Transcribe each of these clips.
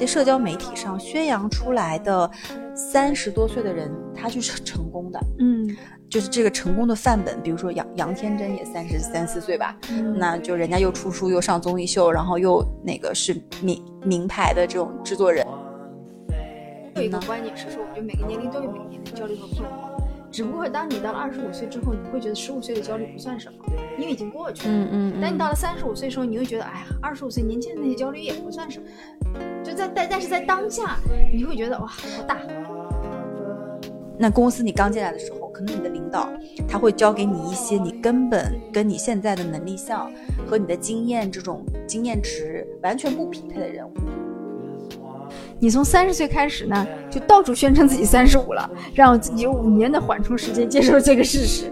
这社交媒体上宣扬出来的三十多岁的人，他就是成功的，嗯就是这个成功的范本。比如说杨杨天真也三十三四岁吧，嗯那就人家又出书又上综艺秀，然后又那个是名名牌的这种制作人。有一个观点是说，我觉得每个年龄都有每个年龄的焦虑和困惑，只不过当你到了二十五岁之后，你会觉得十五岁的焦虑不算什么，因为已经过去了。嗯嗯但你到了三十五岁的时候，你会觉得，哎呀，二十五岁年轻的那些焦虑也不算什么，就在但但是在当下，你会觉得哇，好大。那公司你刚进来的时候，可能你的领导他会教给你一些你根本跟你现在的能力项和你的经验这种经验值完全不匹配的任务。你从三十岁开始呢，就到处宣称自己三十五了，让自己有五年的缓冲时间接受这个事实。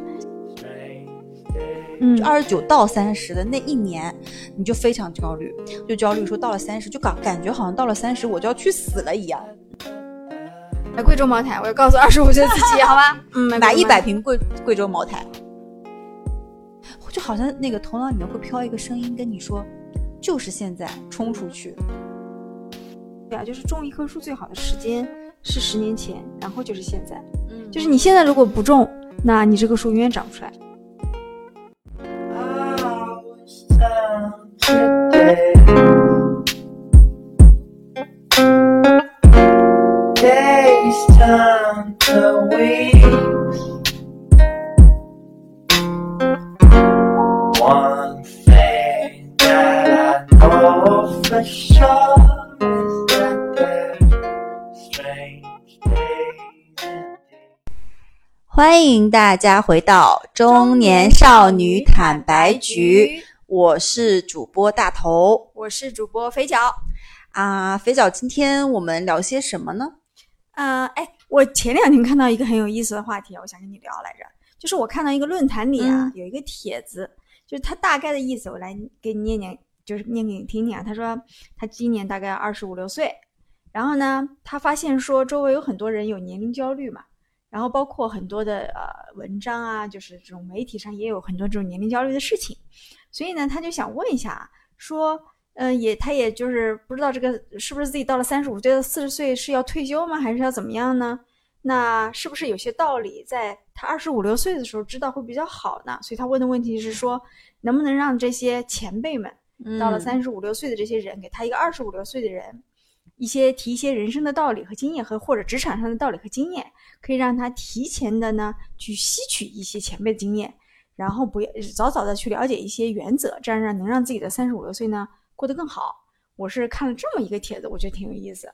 嗯，二十九到三十的那一年，你就非常焦虑，就焦虑说到了三十，就感感觉好像到了三十我就要去死了一样。买贵州茅台，我要告诉二十五岁的自己，好吧？嗯，买一百瓶。瓶贵贵州茅台，就好像那个头脑里面会飘一个声音跟你说，就是现在冲出去。对啊，就是种一棵树最好的时间是十年前，然后就是现在。嗯就是你现在如果不种，那你这棵树永远长不出来。Days turn to weeks. 欢迎大家回到中年少女坦白局，我是主播大头我是主播肥脚。啊。肥脚，今天我们聊些什么呢？呃，哎，我前两天看到一个很有意思的话题啊，我想跟你聊来着。就是我看到一个论坛里啊，嗯有一个帖子，就是它大概的意思，我来给你念念，就是念给你听听啊。他说他今年大概二十五六岁，然后呢，他发现说周围有很多人有年龄焦虑嘛，然后包括很多的呃文章啊，就是这种媒体上也有很多这种年龄焦虑的事情，所以呢，他就想问一下，说。嗯，也他也就是不知道这个是不是自己到了三十五岁、四十岁是要退休吗，还是要怎么样呢？那是不是有些道理在他二十五六岁的时候知道会比较好呢？所以他问的问题是说，能不能让这些前辈们到了嗯三十五六岁的这些人，给他一个二十五六岁的人，一些提一些人生的道理和经验和或者职场上的道理和经验，可以让他提前的呢去吸取一些前辈的经验，然后不要早早的去了解一些原则，这样让能让自己的三十五六岁呢过得更好。我是看了这么一个帖子，我觉得挺有意思。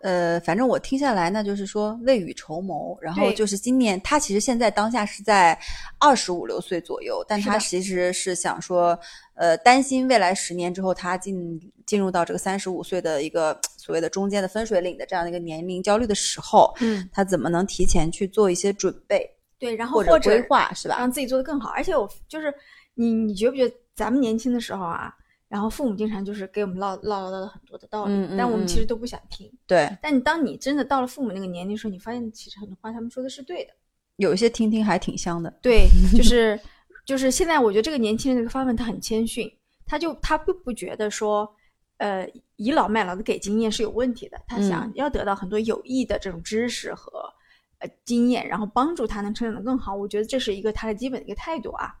呃，反正我听下来呢，就是说未雨绸缪，然后就是今年他其实现在当下是在二十五六岁左右，但他其实是想说，呃，担心未来十年之后他进进入到这个三十五岁的一个所谓的中间的分水岭的这样的一个年龄焦虑的时候，嗯，他怎么能提前去做一些准备对，然后或者规划，是吧？让自己做得更好。而且我就是你，你觉不觉得咱们年轻的时候啊，然后父母经常就是给我们唠唠唠叨很多的道理，嗯嗯但我们其实都不想听。对，但你当你真的到了父母那个年龄的时候，你发现其实很多话他们说的是对的。有一些听听还挺香的。对，就是就是现在我觉得这个年轻人这个发问他很谦逊，他就他并不觉得说，呃，倚老卖老的给经验是有问题的，他想嗯要得到很多有益的这种知识和呃经验，然后帮助他能成长得更好。我觉得这是一个他的基本的一个态度啊。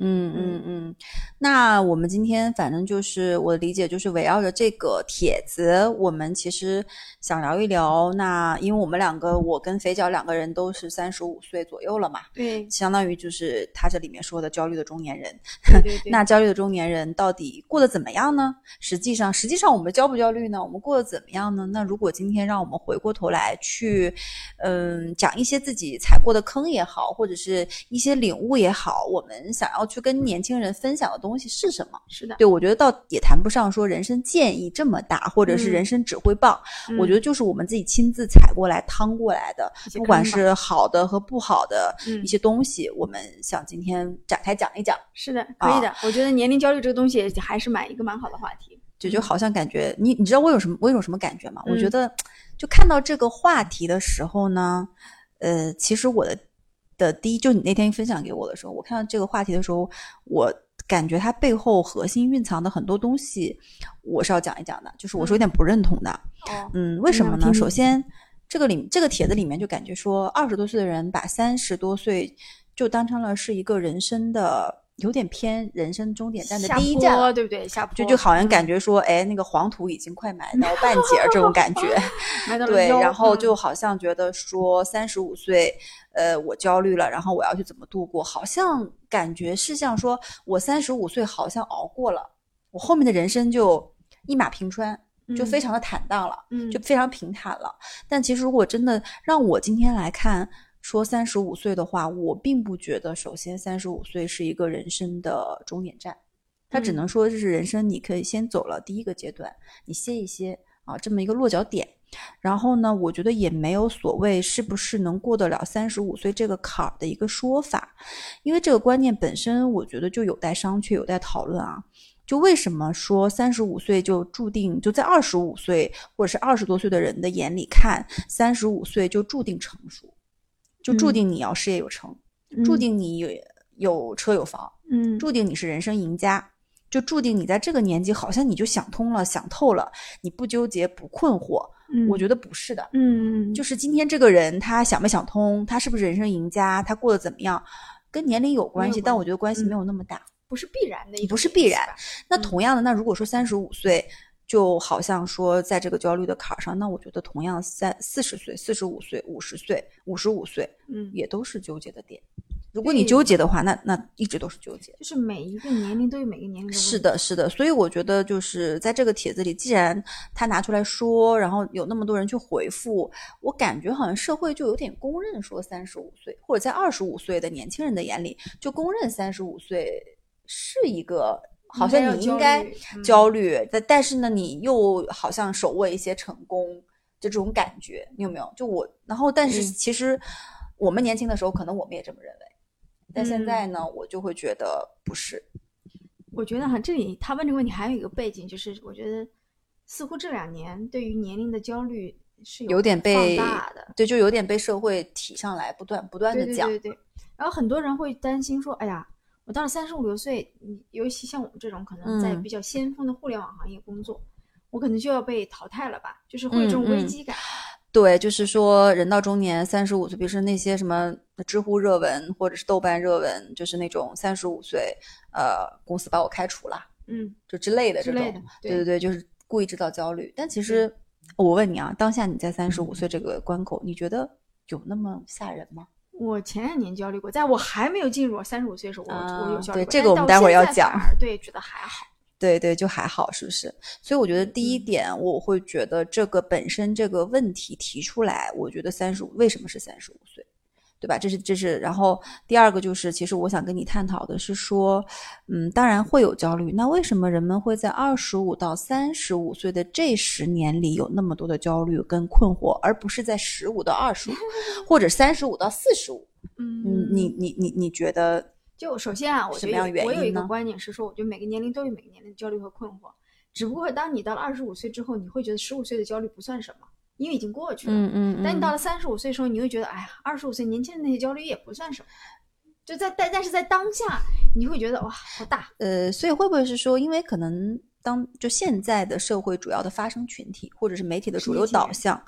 嗯嗯嗯，那我们今天反正就是我的理解就是围绕着这个帖子，我们其实想聊一聊。那因为我们两个，我跟肥脚两个人都是三十五岁左右了嘛，对相当于就是他这里面说的焦虑的中年人。对对对，那焦虑的中年人到底过得怎么样呢？实际上，实际上我们焦不焦虑呢？我们过得怎么样呢？那如果今天让我们回过头来去，嗯，讲一些自己踩过的坑也好，或者是一些领悟也好，我们想要去跟年轻人分享的东西是什么？是的，对我觉得倒也谈不上说人生建议这么大，或者是嗯人生指挥棒。我觉得得就是我们自己亲自踩过来、趟过来的，不管是好的和不好的嗯一些东西，我们想今天展开讲一讲。是的，可以的。啊我觉得年龄焦虑这个东西还是蛮一个蛮好的话题。就就好像感觉你你知道我有什么我有什么感觉吗？我觉嗯得就看到这个话题的时候呢，呃，其实我的的第一，就你那天分享给我的时候，我看到这个话题的时候，我感觉它背后核心蕴藏的很多东西，我是要讲一讲的。就是我是有点不认同的，哦，嗯，为什么呢？首先，这个里这个帖子里面就感觉说，二十多岁的人把三十多岁就当成了是一个人生的有点偏人生终点站的第一站对不对？下坡就就好像感觉觉说，哎，那个黄土已经快埋到半截儿这种感觉。对，然后嗯就好像觉得说三十五岁，呃，我焦虑了，然后我要去怎么度过？好像感觉是像说我三十五岁好像熬过了，我后面的人生就一马平川，就非嗯常的坦荡了。嗯就非常平坦了。但其实如果真的让我今天来看，说三十五岁的话，我并不觉得，首先三十五岁是一个人生的终点站，它只嗯能说这是人生你可以先走了第一个阶段，你歇一歇啊，这么一个落脚点。然后呢，我觉得也没有所谓是不是能过得了三十五岁这个坎儿的一个说法，因为这个观念本身，我觉得就有待商榷，有待讨论啊。就为什么说三十五岁就注定就在二十五岁或者是二十多岁的人的眼里看，三十五岁就注定成熟，就注嗯。定你要事业有成，注嗯。定你有有车有房，嗯。注定你是人生赢家，就注定你在这个年纪好像你就想通了、想透了，你不纠结、不困惑。嗯，我觉得不是的，嗯嗯就是今天这个人他想没想通，他是不是人生赢家，他过得怎么样，跟年龄有关系，但我觉得关系没嗯有那么大。不是必然的一种不是必然那同样的，那如果说三十五岁，就好像说在这个焦虑的坎儿上，那我觉得同样三四十岁、四十五岁、五十岁、五十五岁嗯，也都是纠结的点。如果你纠结的话，那那一直都是纠结。就是每一个年龄都有每个年龄的是的，是的，所以我觉得就是在这个帖子里，既然他拿出来说，然后有那么多人去回复，我感觉好像社会就有点公认说三十五岁，或者在二十五岁的年轻人的眼里，就公认三十五岁是一个好像你应该焦虑，但但是呢，你又好像手握一些成功，就这种感觉，你有没有？就我，然后但是嗯其实我们年轻的时候，可能我们也这么认为，但现嗯在呢，我就会觉得不是。我觉得哈，这里他问这个问题还有一个背景，就是我觉得似乎这两年对于年龄的焦虑是有点被放大的，对，就有点被社会提上来，不断不断的讲。对对对。然后很多人会担心说，哎呀，我到了三十五六岁，你尤其像我们这种可能在嗯比较先锋的互联网行业工作，我可能就要被淘汰了吧，就是会有这种危机感。对，就是说人到中年，三十五岁，比如说那些什么知乎热文或者是豆瓣热文，就是那种三十五岁，呃，公司把我开除了，嗯，就之类的这种。之类的，对对对，就是故意制造焦虑。但其实我问你啊，当下你在三十五岁这个关口，你觉得有那么吓人吗？我前两年焦虑过，在我还没有进入我三十五岁的时候，我、我有啊焦虑过。对这个我们待会儿要讲对，觉得还好。对对，就还好，是不是？所以我觉得第一嗯点，我会觉得这个本身这个问题提出来，我觉得三十五为什么是三十五岁，对吧？这是这是，然后第二个就是，其实我想跟你探讨的是说，嗯，当然会有焦虑，那为什么人们会在二十五到三十五岁的这十年里有那么多的焦虑跟困惑，而不是在十五到二十五，或者三十五到四十五？嗯嗯，你你你你觉得？就首先啊，我觉得我有一个观点是说，我觉得每个年龄都有每个年龄的焦虑和困惑，只不过当你到了二十五岁之后，你会觉得十五岁的焦虑不算什么，因为已经过去了。嗯嗯但你到了三十五岁的时候，你会觉得，哎呀，二十五岁年轻人那些焦虑也不算什么，就在但但是在当下，你会觉得哇，好大。呃，所以会不会是说，因为可能当就现在的社会主要的发声群体，或者是媒体的主流导向，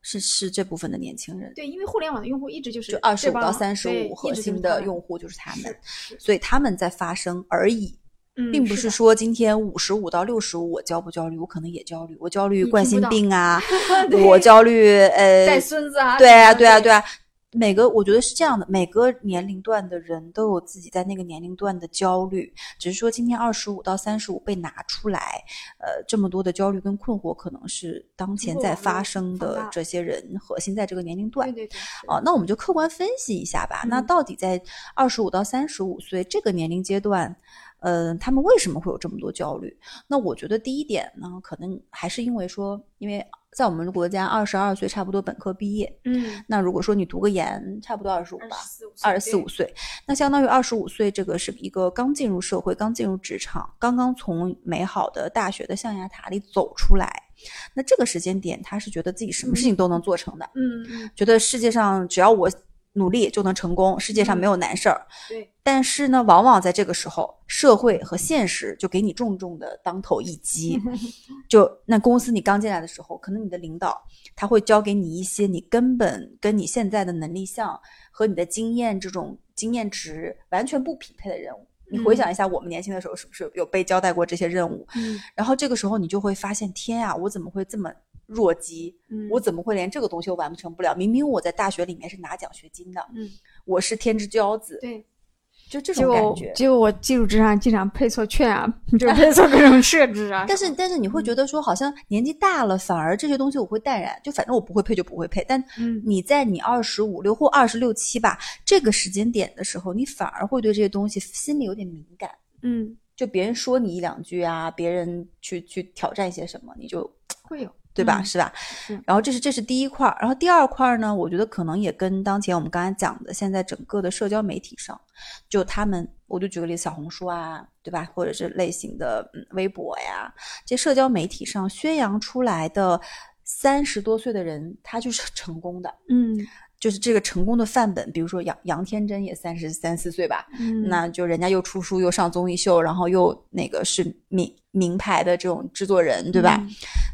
是是这部分的年轻人，对，因为互联网的用户一直就是就二十五到三十五核心的用户就是他们所以他们在发声而已，嗯，并不是说今天五十五到六十五我焦不焦虑，我可能也焦虑，我焦虑冠心病啊，我焦虑呃带孙子啊，对啊，对啊，对对啊。每个我觉得是这样的，每个年龄段的人都有自己在那个年龄段的焦虑，只是说今天二十五到三十五被拿出来，呃，这么多的焦虑跟困惑，可能是当前在发生的这些人核心在这个年龄段对。对对，是哦，那我们就客观分析一下吧。那嗯到底在二十五到三十五岁这个年龄阶段，呃，他们为什么会有这么多焦虑？那我觉得第一点呢，可能还是因为说，因为在我们国家二十二岁差不多本科毕业，嗯，那如果说你读个研，差不多二十五吧，二二十四五岁，那相当于二十五岁，这个是一个刚进入社会、刚进入职场、刚刚从美好的大学的象牙塔里走出来。那这个时间点，他是觉得自己什么事情都能做成的，嗯嗯觉得世界上只要我努力就能成功，世界上没有难事儿。对，但是呢，往往在这个时候，社会和现实就给你重重的当头一击。就那公司你刚进来的时候，可能你的领导他会交给你一些你根本跟你现在的能力项和你的经验这种经验值完全不匹配的任务。你回想一下，我们年轻的时候是不是有被交代过这些任务？嗯然后这个时候你就会发现，天啊，我怎么会这么弱鸡？嗯我怎么会连这个东西都完不成不了？明明我在大学里面是拿奖学金的，嗯，我是天之骄子，对，就这种感觉。结果我技术之上经常配错券啊，就配错各种设置啊。但是但是你会觉得说，好像年纪大了，反而这些东西我会淡然，就反正我不会配就不会配。但嗯你在你二十五六或二十六七吧这个时间点的时候，你反而会对这些东西心里有点敏感。嗯就别人说你一两句啊，别人去去挑战一些什么，你就会有对吧？嗯是吧？是然后这是这是第一块儿，然后第二块儿呢，我觉得可能也跟当前我们刚才讲的，现在整个的社交媒体上，就他们，我就举个例子，小红书啊，对吧？或者是类型的嗯微博呀，这社交媒体上宣扬出来的三十多岁的人，他就是成功的，嗯就是这个成功的范本。比如说杨杨天真也三十三四岁吧，嗯那就人家又出书又上综艺秀，然后又那个是名名牌的这种制作人，对吧？嗯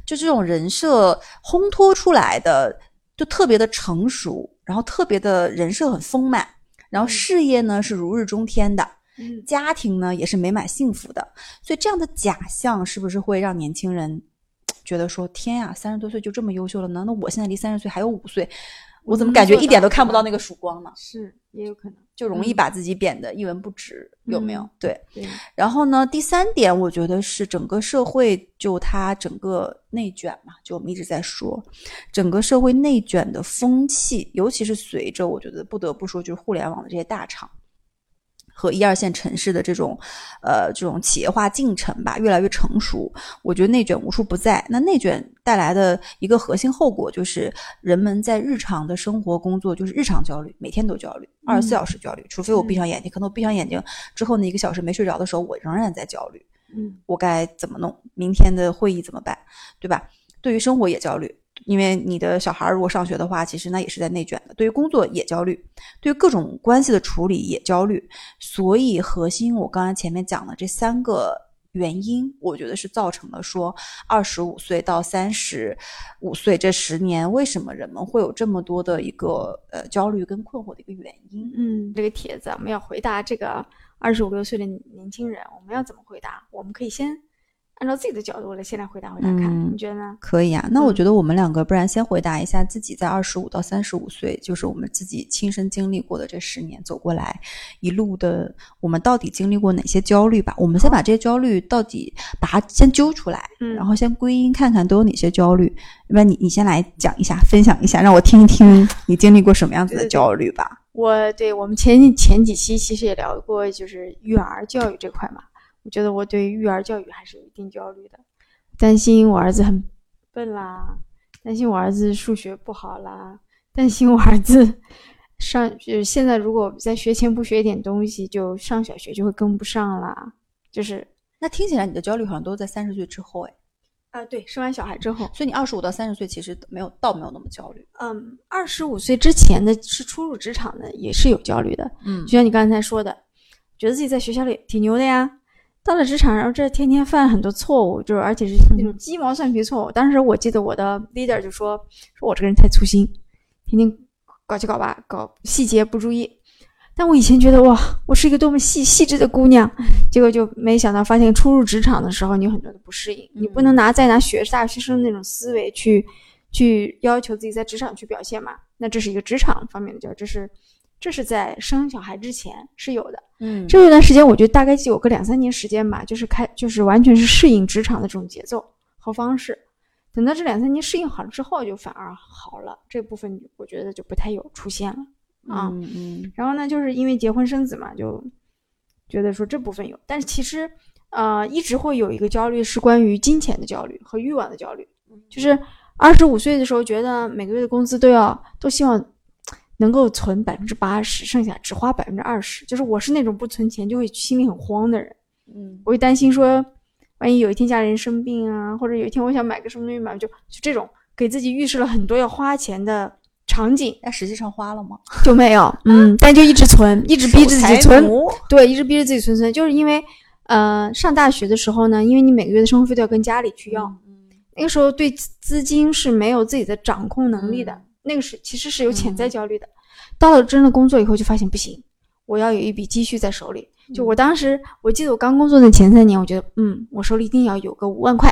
就这种人设烘托出来的，就特别的成熟，然后特别的人设很丰满，然后事业呢是如日中天的，嗯家庭呢也是美满幸福的，所以这样的假象是不是会让年轻人觉得说，天呀，三十多岁就这么优秀了呢？那我现在离三十岁还有五岁，我怎么感觉一点都看不到那个曙光呢？是也有可能就容易把自己贬得一文不值，有没有。对然后呢，第三点，我觉得是整个社会就它整个内卷嘛，就我们一直在说，整个社会内卷的风气，尤其是随着我觉得不得不说，就是互联网的这些大厂和一二线城市的这种呃这种企业化进程吧，越来越成熟，我觉得内卷无处不在。那内卷带来的一个核心后果就是，人们在日常的生活工作就是日常焦虑，每天都焦虑，二十四小时焦虑，除非我闭上眼睛，可能我闭上眼睛之后那一个小时没睡着的时候，我仍然在焦虑。嗯我该怎么弄？明天的会议怎么办？对吧？对于生活也焦虑，因为你的小孩如果上学的话，其实那也是在内卷的。对于工作也焦虑，对于各种关系的处理也焦虑。所以核心我刚才前面讲的这三个原因，我觉得是造成了说二十五岁到三十五岁这十年，为什么人们会有这么多的一个呃焦虑跟困惑的一个原因。嗯，这个帖子我们要回答这个二十五六岁的年轻人，我们要怎么回答？我们可以先按照自己的角度来先来回答回答看，嗯你觉得呢？可以啊，那我嗯觉得我们两个不然先回答一下自己在二十五到三十五岁，就是我们自己亲身经历过的这十年走过来一路的，我们到底经历过哪些焦虑吧？我们先把这些焦虑到底把它先揪出来，嗯然后先归因看看都有哪些焦虑。要不然你你先来讲一下，分享一下，让我听一听你经历过什么样子的对对对焦虑吧。我对我们前前几期其实也聊过，就是育儿教育这块嘛。我觉得我对育儿教育还是有一定焦虑的，担心我儿子很笨啦，担心我儿子数学不好啦，担心我儿子上就是现在如果在学前不学一点东西，就上小学就会跟不上啦。就是那听起来你的焦虑好像都是在三十岁之后，哎，啊，对，生完小孩之后，所以你二十五到三十岁其实没有倒没有那么焦虑。嗯，二十五岁之前的是初入职场的，也是有焦虑的。嗯就像你刚才说的，觉得自己在学校里挺牛的呀，到了职场，然后这天天犯很多错误，就是而且是那种鸡毛蒜皮错误。当时我记得我的 leader 就说，说我这个人太粗心，天天搞七搞八，搞细节不注意。但我以前觉得哇，我是一个多么细细致的姑娘，结果就没想到发现初入职场的时候，你有很多的不适应，你不能拿再拿学大学生那种思维去去要求自己在职场去表现嘛。那这是一个职场方面的焦虑，这是这是在生小孩之前是有的。嗯这一段时间，我觉得大概就有个两三年时间吧，就是开就是完全是适应职场的这种节奏和方式。等到这两三年适应好了之后，就反而好了，这部分我觉得就不太有出现了啊。嗯嗯然后呢，就是因为结婚生子嘛，就觉得说这部分有，但是其实呃一直会有一个焦虑，是关于金钱的焦虑和欲望的焦虑。就是二十五岁的时候，觉得每个月的工资都要都希望能够存百分之八十，剩下只花百分之二十。就是我是那种不存钱就会心里很慌的人，嗯我会担心说，万一有一天家里人生病啊，或者有一天我想买个什么东西买，就就这种给自己预设了很多要花钱的场景但实际上花了吗？就没有，嗯，但就一直存，一直逼着自己存，对，一直逼着自己存存，就是因为呃上大学的时候呢，因为你每个月的生活费都要跟家里去要，嗯那个时候对资资金是没有自己的掌控能力的，嗯那个是其实是有潜在焦虑的。到了真的工作以后，就发现不行，我要有一笔积蓄在手里。就嗯我当时，我记得我刚工作的前三年，我觉得，嗯，我手里一定要有个五万块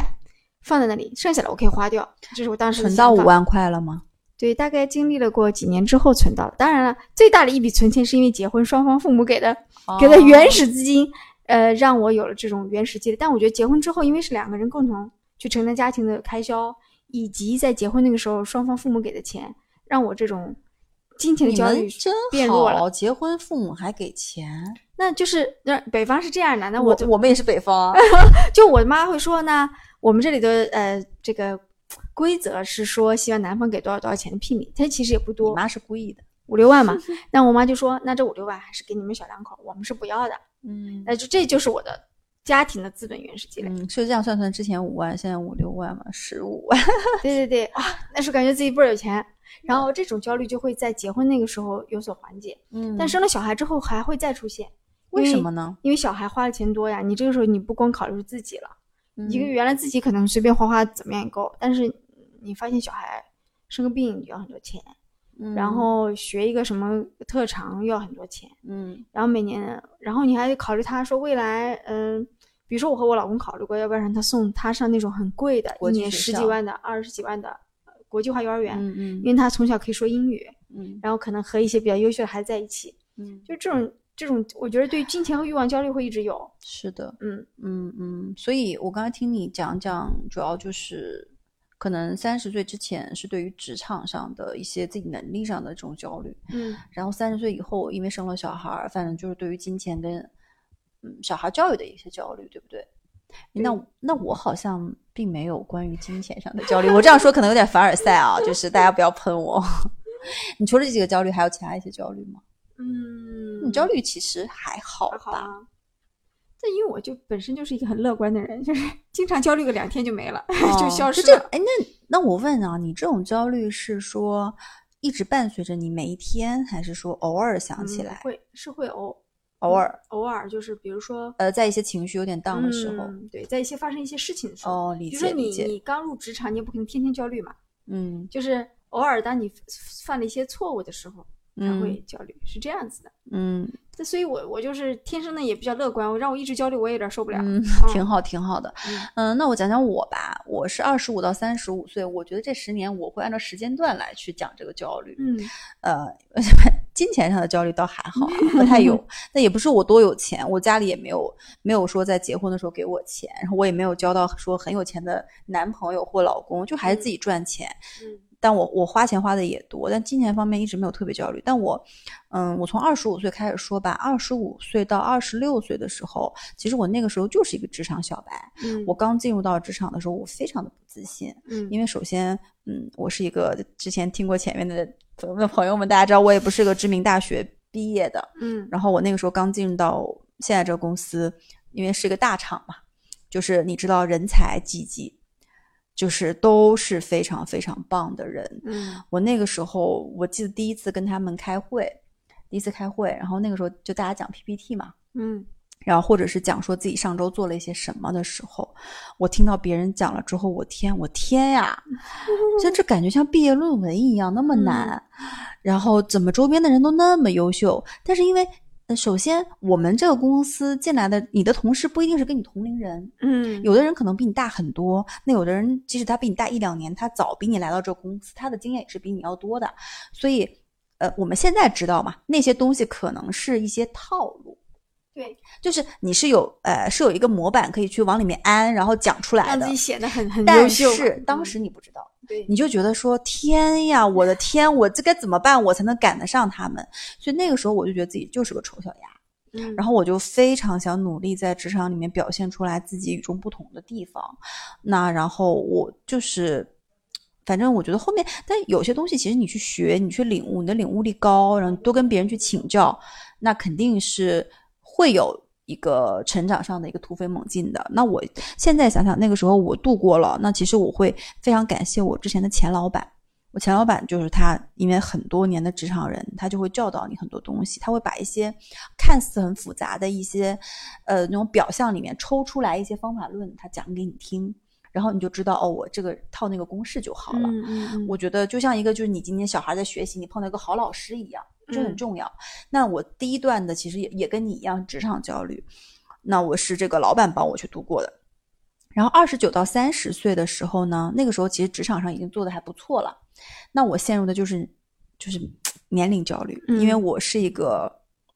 放在那里，剩下的我可以花掉。这是我当时。存到五万块了吗？对，大概经历了过几年之后存到了。当然了，最大的一笔存钱是因为结婚，双方父母给的给的原始资金，呃，让我有了这种原始积累。但我觉得结婚之后，因为是两个人共同去承担家庭的开销，以及在结婚那个时候双方父母给的钱，让我这种金钱的你焦虑们真变弱了。好，结婚父母还给钱。那就是那北方是这样的，那就我我们也是北方啊，就我妈会说呢，我们这里的呃这个规则是说希望男方给多少多少钱的聘礼，但其实也不多。我，妈是故意的。五六万嘛。那我妈就说，那这五六万还是给你们小两口，我们是不要的。嗯那就这就是我的家庭的资本原始积累。嗯，所以这样算算，之前五万，现在五六万嘛，十五万。对对对，哇，那时候感觉自己倍儿有钱，然后这种焦虑就会在结婚那个时候有所缓解，嗯但生了小孩之后还会再出现。为什么呢？因为小孩花的钱多呀，你这个时候你不光考虑自己了，一个嗯原来自己可能随便花花怎么样也够，但是你发现小孩生个病要很多钱，嗯然后学一个什么特长要很多钱，嗯然后每年，然后你还得考虑他说未来，嗯、比如说我和我老公考虑过，要不要让他送他上那种很贵的，一年十几万的、二十几万的呃国际化幼儿园，嗯嗯。因为他从小可以说英语，嗯。然后可能和一些比较优秀的孩子在一起，嗯，就这种这种，我觉得对金钱和欲望焦虑会一直有，是的，嗯。嗯嗯，所以我刚才听你讲讲，主要就是可能三十岁之前是对于职场上的一些自己能力上的这种焦虑，嗯。然后三十岁以后，因为生了小孩儿，反正就是对于金钱跟嗯小孩教育的一些焦虑，对不对？那那我好像并没有关于金钱上的焦虑，我这样说可能有点凡尔赛啊，就是大家不要喷我。你除了这几个焦虑，还有其他一些焦虑吗？嗯，你焦虑其实还好吧？还好啊。但因为我就本身就是一个很乐观的人，就是经常焦虑个两天就没了，就消失了。这哎，那那我问啊，你这种焦虑是说一直伴随着你每一天，还是说偶尔想起来？嗯会是会偶偶尔，偶尔就是比如说呃，在一些情绪有点 down 的时候，嗯，对，在一些发生一些事情的时候，哦，理比如说你解理解，你刚入职场，你也不可能天天焦虑嘛，嗯就是偶尔当你犯了一些错误的时候才嗯会焦虑，是这样子的。嗯这所以我我就是天生的也比较乐观，我让我一直焦虑，我也有点受不了。嗯，嗯挺好挺好的。嗯嗯，那我讲讲我吧，我是二十五到三十五岁，我觉得这十年我会按照时间段来去讲这个焦虑。嗯呃，金钱上的焦虑倒还好啊，不太有。那也不是我多有钱，我家里也没有没有说在结婚的时候给我钱，然后我也没有交到说很有钱的男朋友或老公，就还是自己赚钱。嗯但我我花钱花的也多，但金钱方面一直没有特别焦虑。但我，嗯，我从二十五岁开始说吧，二十五岁到二十六岁的时候，其实我那个时候就是一个职场小白。嗯，我刚进入到职场的时候，我非常的不自信，嗯因为首先，嗯，我是一个之前听过前面的我们的朋友们，大家知道我也不是个知名大学毕业的，嗯然后我那个时候刚进入到现在这个公司，因为是一个大厂嘛，就是你知道人才济济，就是都是非常非常棒的人。嗯我那个时候我记得第一次跟他们开会，第一次开会，然后那个时候就大家讲 PPT 嘛，嗯然后或者是讲说自己上周做了一些什么的时候，我听到别人讲了之后，我天，我天呀，像这感觉像毕业论文一样那么难，然后怎么周边的人都那么优秀，但是因为。呃首先，我们这个公司进来的你的同事不一定是跟你同龄人，嗯，有的人可能比你大很多，那有的人即使他比你大一两年，他早比你来到这个公司，他的经验也是比你要多的。所以，呃，我们现在知道嘛，那些东西可能是一些套路，对，就是你是有呃是有一个模板可以去往里面安，然后讲出来的让自己。显得很很优但秀但。是当嗯时你不知道，对你就觉得说天呀，我的天，我这该怎么办，我才能赶得上他们？所以那个时候我就觉得自己就是个丑小鸭。嗯，然后我就非常想努力在职场里面表现出来自己与众不同的地方。那然后我就是，反正我觉得后面，但有些东西其实你去学，你去领悟，你的领悟力高，然后多跟别人去请教，那肯定是会有。一个成长上的一个突飞猛进的，那我现在想想，那个时候我度过了，那其实我会非常感谢我之前的前老板，我前老板就是他，因为很多年的职场人，他就会教导你很多东西，他会把一些看似很复杂的一些，呃，那种表象里面抽出来一些方法论，他讲给你听，然后你就知道哦，我这个套那个公式就好了。嗯嗯嗯，我觉得就像一个就是你今天小孩在学习，你碰到一个好老师一样，这很嗯重要。那我第一段的其实也也跟你一样，职场焦虑。那我是这个老板帮我去度过的。然后二十九到三十岁的时候呢，那个时候其实职场上已经做的还不错了。那我陷入的就是就是 年龄焦虑，因为嗯我是一个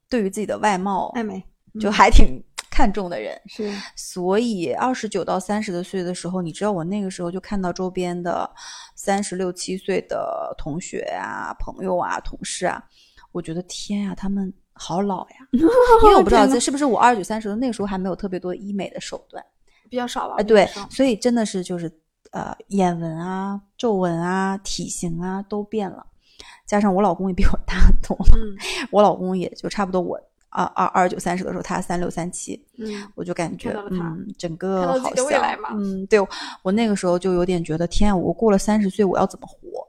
对于自己的外貌爱美就还挺 看重的人。是 所以二十九到三十的岁的时候，你知道我那个时候就看到周边的三十六七岁的同学啊、朋友啊、同事啊，我觉得天呀，他们好老呀！因为我不知道这是不是我二十九三十的那个时候还没有特别多医美的手段，比较少吧？哎，对所以真的是就是呃眼纹啊、皱纹啊、体型啊都变了，加上我老公也比我大很多，嗯 我老公也就差不多我二二二十九三十的时候，他三六三七，嗯我就感觉嗯，整个好像来嘛嗯，对我那个时候就有点觉得天啊，我过了三十岁我要怎么活？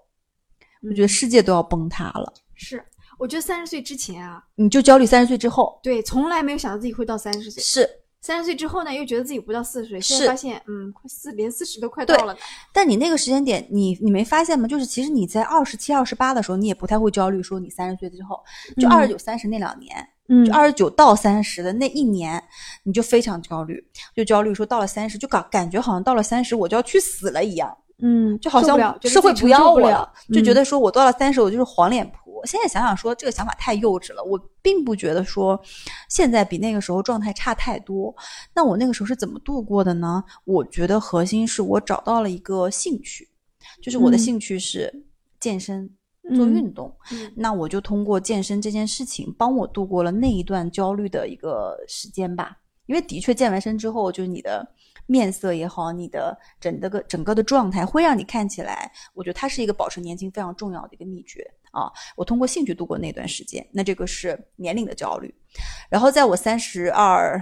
我觉得嗯世界都要崩塌了。是，我觉得三十岁之前啊，你就焦虑三十岁之后对，从来没有想到自己会到三十岁。是，三十岁之后呢，又觉得自己不到四十岁，现是在发现，嗯，快四连四十都快到了呢。但你那个时间点，你你没发现吗？就是其实你在二十七、二十八的时候，你也不太会焦虑，说你三十岁之后，就嗯二十九、三十那两年，嗯就二十九到三十的那一年，你就非常焦虑，就焦虑说到了三十，就感感觉好像到了三十我就要去死了一样。嗯，就好像社会不要我了，就觉嗯得说我到了三十，我就是黄脸婆。现在想想说，这个想法太幼稚了。我并不觉得说现在比那个时候状态差太多。那我那个时候是怎么度过的呢？我觉得核心是我找到了一个兴趣，就是我的嗯兴趣是健身。做嗯运动，嗯那我就通过健身这件事情，帮我度过了那一段焦虑的一个时间吧。因为的确健完身之后，就是你的面色也好，你的整个个整个的状态会让你看起来，我觉得它是一个保持年轻非常重要的一个秘诀啊。我通过兴趣度过那段时间，那这个是年龄的焦虑。然后在我三十二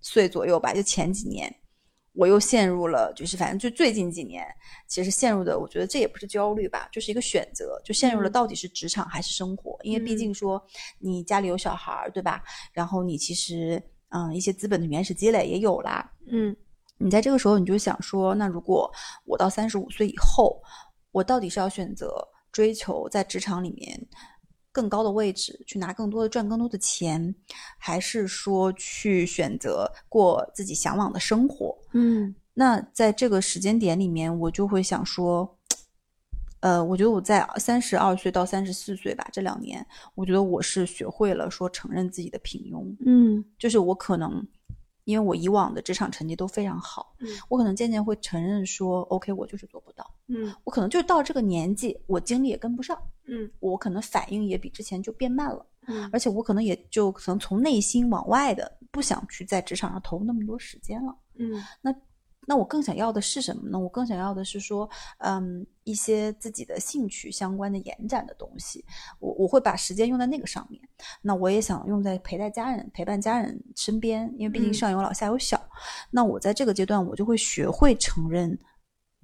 岁左右吧，就前几年，我又陷入了，就是反正就最近几年，其实陷入的，我觉得这也不是焦虑吧，就是一个选择，就陷入了嗯到底是职场还是生活。因为毕嗯竟说你家里有小孩儿，对吧？然后你其实嗯一些资本的原始积累也有啦，嗯你在这个时候你就想说，那如果我到三十五岁以后，我到底是要选择追求在职场里面更高的位置，去拿更多的赚更多的钱，还是说去选择过自己向往的生活？嗯那在这个时间点里面，我就会想说，呃，我觉得我在三十二岁到三十四岁吧，这两年，我觉得我是学会了说承认自己的平庸，嗯就是我可能。因为我以往的职场成绩都非常好，嗯。我可能渐渐会承认说，OK，我就是做不到，嗯。我可能就是到这个年纪，我精力也跟不上，嗯。我可能反应也比之前就变慢了，嗯。而且我可能也就可能从内心往外的不想去在职场上投入那么多时间了。嗯。那我更想要的是什么呢？我更想要的是说，嗯，一些自己的兴趣相关的延展的东西，我我会把时间用在那个上面。那我也想用在陪伴家人、陪伴家人身边，因为毕竟嗯上有老下有小。那我在这个阶段，我就会学会承认，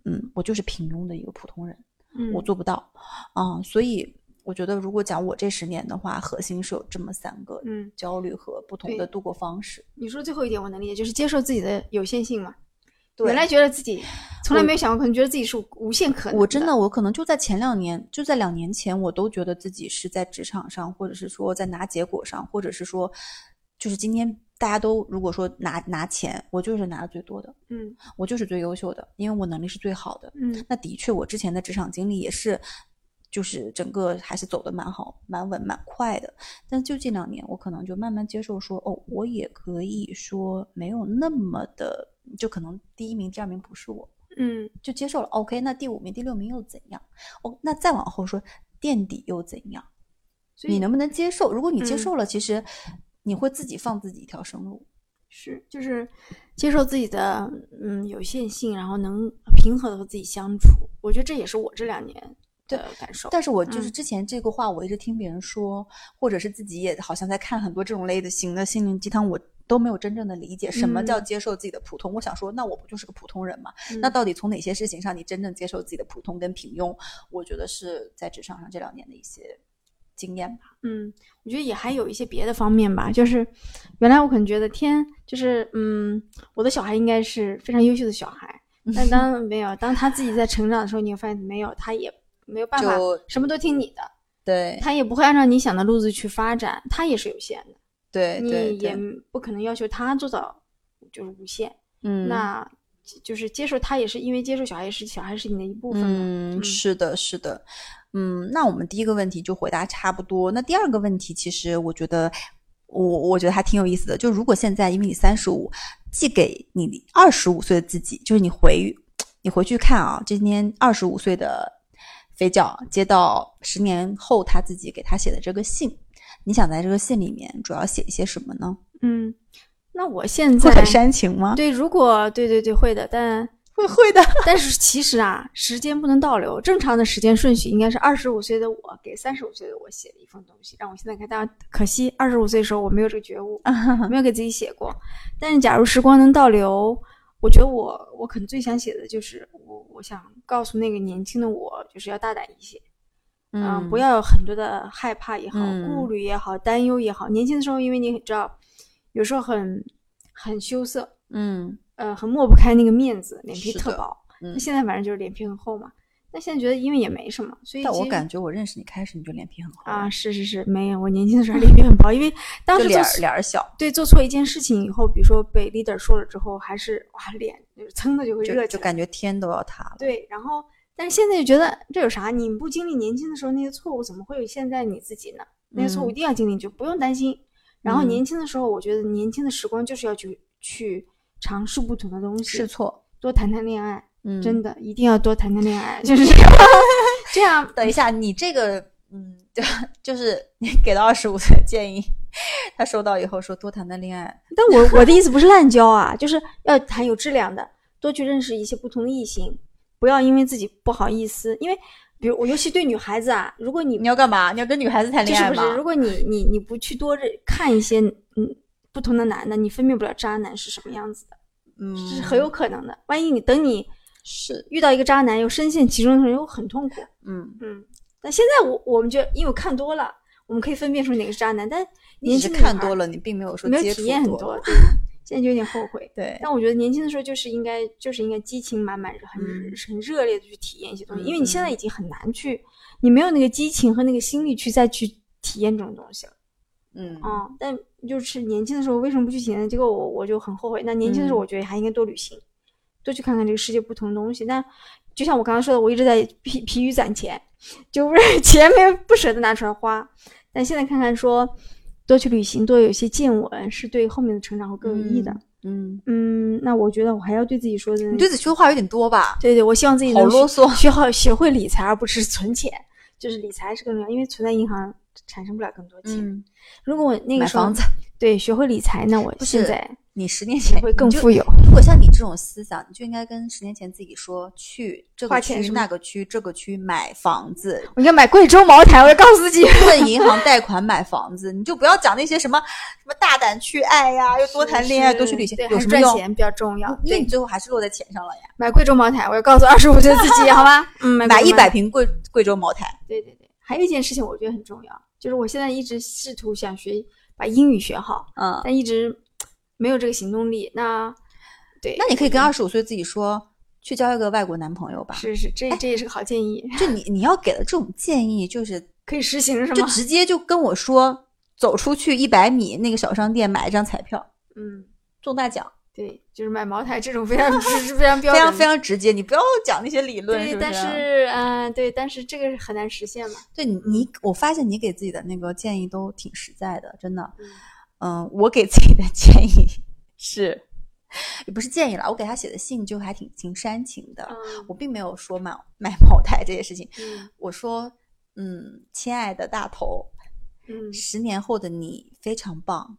嗯，我就是平庸的一个普通人，嗯，我做不到啊、所以我觉得，如果讲我这十年的话，核心是有这么三个嗯，焦虑和不同的度过方式。你说最后一点我能理解，就是接受自己的有限性嘛。对原来觉得自己从来没有想过，可能觉得自己是无限可能。我真的，，我可能就在前两年，就在两年前，我都觉得自己是在职场上，或者是说在拿结果上，或者是说，就是今天大家都如果说拿拿钱，我就是拿的最多的，嗯我就是最优秀的，因为我能力是最好的。嗯那的确，我之前的职场经历也是，就是整个还是走的蛮好、蛮稳、蛮快的。但就近两年，我可能就慢慢接受说，哦，我也可以说没有那么的，就可能第一名、第二名不是我，嗯就接受了。OK，那第五名、第六名又怎样？哦，那再往后说垫底又怎样？你能不能接受？如果你接嗯受了，其实你会自己放自己一条生路。是就是接受自己的嗯有限性，然后能平和的和自己相处。我觉得这也是我这两年的感受。但是我就是嗯之前这个话，我一直听别人说，或者是自己也好像在看很多这种类的型的心灵鸡汤，我都没有真正的理解什么叫嗯接受自己的普通。我想说，那我不就是个普通人吗？嗯那到底从哪些事情上你真正接受自己的普通跟平庸？我觉得是在职场上这两年的一些经验吧。嗯，我觉得也还有一些别的方面吧，就是原来我可能觉得天，就是嗯，我的小孩应该是非常优秀的小孩，但当没有，当他自己在成长的时候，你会发现没有，他也没有办法什么都听你的，对他也不会按照你想的路子去发展，他也是有限的，你对你也，不可能要求他做到就是无限，嗯，那就是接受他也是因为接受小孩也是小孩是你的一部分嘛，嗯，嗯。是的，是的，嗯，那我们第一个问题就回答差不多。那第二个问题，其实我觉得，我我觉得还挺有意思的。就如果现在因为你三十五，寄给你二十五岁的自己，就是你回你回去看啊，今天二十五岁的肥脚接到十年后他自己给他写的这个信，你想在这个信里面主要写一些什么呢？嗯，那我现在会很煽情吗？对，如果对对对会的，但 会会的。但是其实啊，时间不能倒流，正常的时间顺序应该是二十五岁的我给三十五岁的我写的一封东西，让我现在看。但可惜二十五岁的时候我没有这个觉悟，没有给自己写过。但是假如时光能倒流，我觉得我我可能最想写的就是我我想告诉那个年轻的我，就是要大胆一些，嗯，不要有很多的害怕也好，嗯顾虑也好，担忧也好。年轻的时候，因为你知道，有时候很很羞涩，嗯呃，很抹不开那个面子，脸皮特薄。现在反正就是脸皮很厚嘛。那现在觉得因为也没什么，所以但我感觉我认识你开始你就脸皮很厚啊，是是是，没有，我年轻的时候脸皮很薄，因为当时脸儿小，对做错一件事情以后，比如说被 leader 说了之后，还是哇脸就是噌的就会热就起来。就感觉天都要塌了。对，然后但是现在就觉得这有啥？你不经历年轻的时候那些错误，怎么会有现在你自己呢？那些错误嗯一定要经历，就不用担心。然后嗯年轻的时候，我觉得年轻的时光就是要去去尝试不同的东西，试错，多谈谈恋爱，嗯，真的一定要多谈谈恋爱，就是这样。等一下，你这个，嗯，就就是你给到二十五岁的建议，他收到以后说多谈谈恋爱，但我我的意思不是滥交啊，就是要谈有质量的，多去认识一些不同的异性，不要因为自己不好意思，因为比如我尤其对女孩子啊，如果你你要干嘛？你要跟女孩子谈恋爱吗？就是不是，如果你你你不去多看一些嗯不同的男的，你分辨不了渣男是什么样子的，嗯，这是很有可能的。万一你等你是，遇到一个渣男又深陷其中的时候，又很痛苦。嗯，嗯，但现在我我们就因为我看多了，我们可以分辨出哪个是渣男，但你是年轻看多了，你并没有说没有体验很多现在就有点后悔。对，但我觉得年轻的时候就是应该就是应该激情满满、很、嗯很热烈的去体验一些东西，嗯因为你现在已经很难去，你没有那个激情和那个心力去再去体验这种东西了。嗯啊、但就是年轻的时候为什么不去体验？结果我我就很后悔。那年轻的时候，嗯我觉得还应该多旅行，多去看看这个世界不同的东西。但就像我刚刚说的，我一直在疲疲于攒钱，就不是 钱没不舍得拿出来花。但现在看看说，多去旅行，多有一些见闻，是对后面的成长会更有意义的。嗯，嗯，那我觉得我还要对自己说的，你对自己说的话有点多吧？对对，我希望自己好能啰嗦学好学会理财，而不是存钱。就是理财是更重要，因为存在银行产生不了更多钱。嗯，如果我那个时候买房子，对学会理财，那我现在你十年前会更富有。如果像你这种思想，你就应该跟十年前自己说，去这个区、那个区、这个区买房子，我应该买贵州茅台，我要告诉自己。问银行贷款买房子，你就不要讲那些什么什么大胆去爱呀，又多谈恋爱，多去旅行对，，有什么赚钱比较重要。对因为你，最后还是落在钱上了呀。买贵州茅台，我要告诉二十五岁的自己，好吗？嗯，买一百。瓶贵贵州茅台，对对对，还有一件事情我觉得很重要，就是我现在一直试图想学把英语学好，嗯，但一直没有这个行动力。那对，那你可以跟二十五岁自己说，去交一个外国男朋友吧。是是，这这也是个好建议，就你你要给的这种建议，就是可以实行是吗？就直接就跟我说，走出去一百米那个小商店买一张彩票嗯，中大奖，对，就是买茅台这种非常是非常标准，非常非常直接。你不要讲那些理论，对，但是嗯、呃对，但是这个是很难实现嘛。对你你，我发现你给自己的那个建议都挺实在的，真的。嗯嗯，我给自己的建议 是，也不是建议了，我给他写的信就还挺挺煽情的。嗯我并没有说买买茅台这些事情，嗯我说，嗯，亲爱的大头，嗯十年后的你非常棒，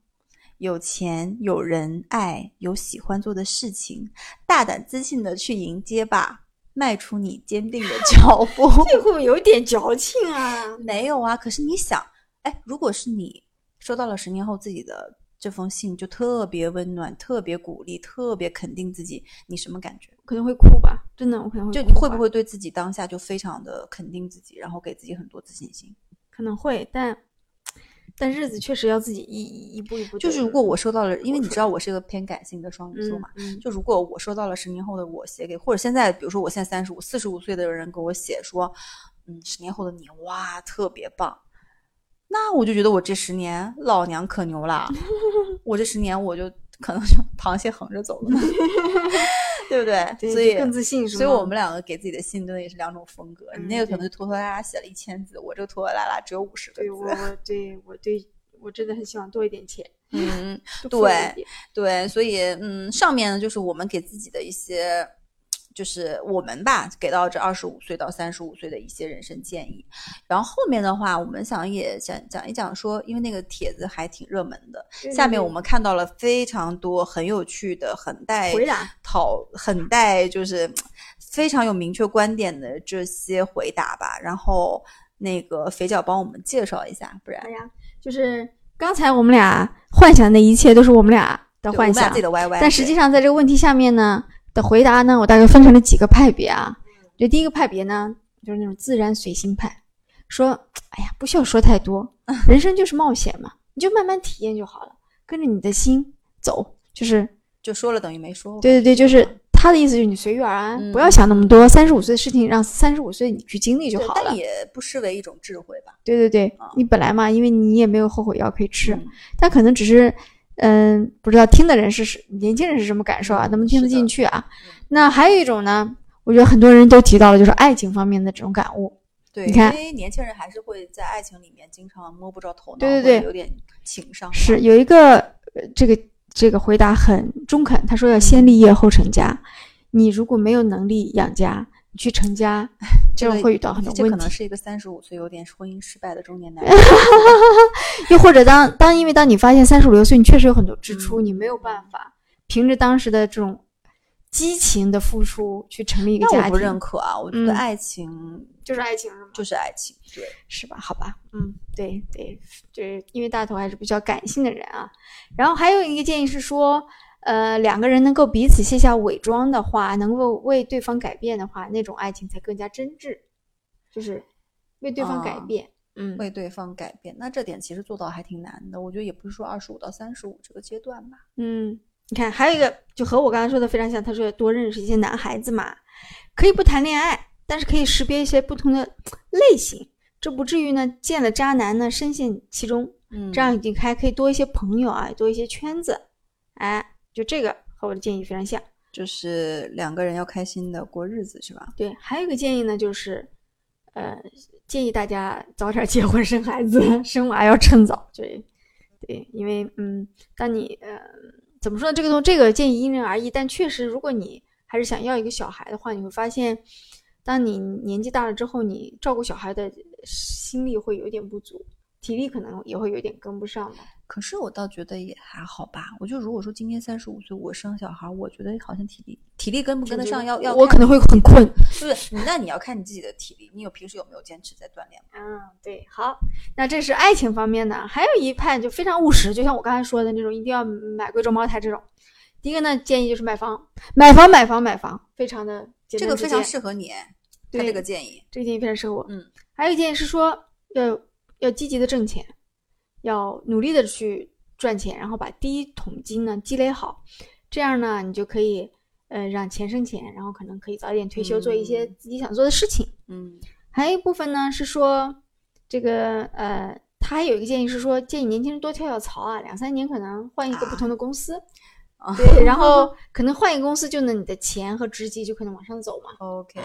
有钱、有人爱、有喜欢做的事情，大胆自信的去迎接吧，迈出你坚定的脚步。这会不会有点矫情啊？没有啊，可是你想，哎，如果是你收到了十年后自己的这封信就特别温暖，特别鼓励，特别肯定自己，你什么感觉？可能会哭吧，真的，我可能会就你会不会对自己当下就非常的肯定自己，然后给自己很多自信心？可能会，但但日子确实要自己一一一步一步。就是如果我收到了，因为你知道我是一个偏感性的双鱼座嘛，嗯，嗯就如果我收到了十年后的我写给，或者现在比如说我现在三十五、四十五岁的人给我写说，嗯，十年后的你哇特别棒，那我就觉得我这十年老娘可牛了，我这十年我就可能就螃蟹横着走了，对不对？对所以更自信所以我们两个给自己的信真的也是两种风格，你嗯那个可能就拖拖拉拉写了一千字，我这个拖拖拉拉只有五十个对我对我对我真的很希望多一点钱，嗯。对对，所以嗯，上面呢就是我们给自己的一些，就是我们吧给到这二十五岁到三十五岁的一些人生建议。然后后面的话，我们想也想讲一讲说，因为那个帖子还挺热门的，对下面我们看到了非常多很有趣的、很带回答讨、很带就是非常有明确观点的这些回答吧。然后那个肥脚帮我们介绍一下，不然哎呀，就是刚才我们俩幻想的一切都是我们俩的幻想但实际上在这个问题下面呢的回答呢，我大概分成了几个派别啊。就第一个派别呢，就是那种自然随心派，说，哎呀，不需要说太多，人生就是冒险嘛，你就慢慢体验就好了，跟着你的心走，就是就说了等于没说。对对对，就是他的意思就是你随遇而安，嗯不要想那么多。三十五岁的事情让三十五岁你去经历就好了但。也不失为一种智慧吧。对对对啊，你本来嘛，因为你也没有后悔药可以吃，嗯但可能只是，嗯，不知道听的人是是年轻人是什么感受啊，嗯能不能听得进去啊？那还有一种呢，我觉得很多人都提到了，就是爱情方面的这种感悟。对，你看因为年轻人还是会在爱情里面经常摸不着头脑，对对对有点情商。是，有一个呃这个这个回答很中肯，他说要先立业后成家。你如果没有能力养家，你去成家，这个种会遇到很多问题。这可能是一个三十五岁有点婚姻失败的中年男人。又或者当当因为当你发现三十五六岁你确实有很多支出，嗯你没有办法凭着当时的这种激情的付出去成立一个家庭，我不认可啊，我觉得嗯爱情就是爱情是吗？就是爱情，对，是吧？好吧，嗯，对对，就是因为大头还是比较感性的人啊。然后还有一个建议是说，呃，两个人能够彼此卸下伪装的话，能够为对方改变的话，那种爱情才更加真挚，就是为对方改啊变。嗯，为对方改变。那这点其实做到还挺难的，我觉得也不是说二十五到三十五这个阶段吧。嗯，你看，还有一个就和我刚才说的非常像，他说多认识一些男孩子嘛，可以不谈恋爱，但是可以识别一些不同的类型，这不至于呢见了渣男呢深陷其中。嗯这样已经还可以多一些朋友啊，多一些圈子，哎，就这个和我的建议非常像。就是两个人要开心的过日子，是吧？对，还有一个建议呢，就是，呃，建议大家早点结婚生孩子，生娃要趁早。对，对，因为嗯，当你呃怎么说呢，这个东这个建议因人而异，但确实，如果你还是想要一个小孩的话，你会发现，当你年纪大了之后，你照顾小孩的心力会有点不足，体力可能也会有点跟不上吧。可是我倒觉得也还好吧。我就如果说今年三十五岁，我生小孩，我觉得好像体力体力跟不跟得上，要要看我可能会很困。不是，那你要看你自己的体力，你有平时有没有坚持在锻炼吗？嗯，对，好，那这是爱情方面的，还有一派就非常务实，就像我刚才说的那种，一定要买贵州茅台这种。第一个呢，建议就是买房，买房，买房，买房，非常的这个非常适合你，他对这个建议。这个建议非常适合我。嗯，还有一个建议是说，要要积极的挣钱，要努力的去赚钱，然后把第一桶金呢积累好，这样呢，你就可以呃让钱生钱，然后可能可以早一点退休，做一些嗯自己想做的事情。嗯还有一部分呢是说，这个呃，他还有一个建议是说，建议年轻人多跳跳槽啊，两三年可能换一个不同的公司，啊对，然后可能换一个公司，就能你的钱和职级就可能往上走嘛。，OK，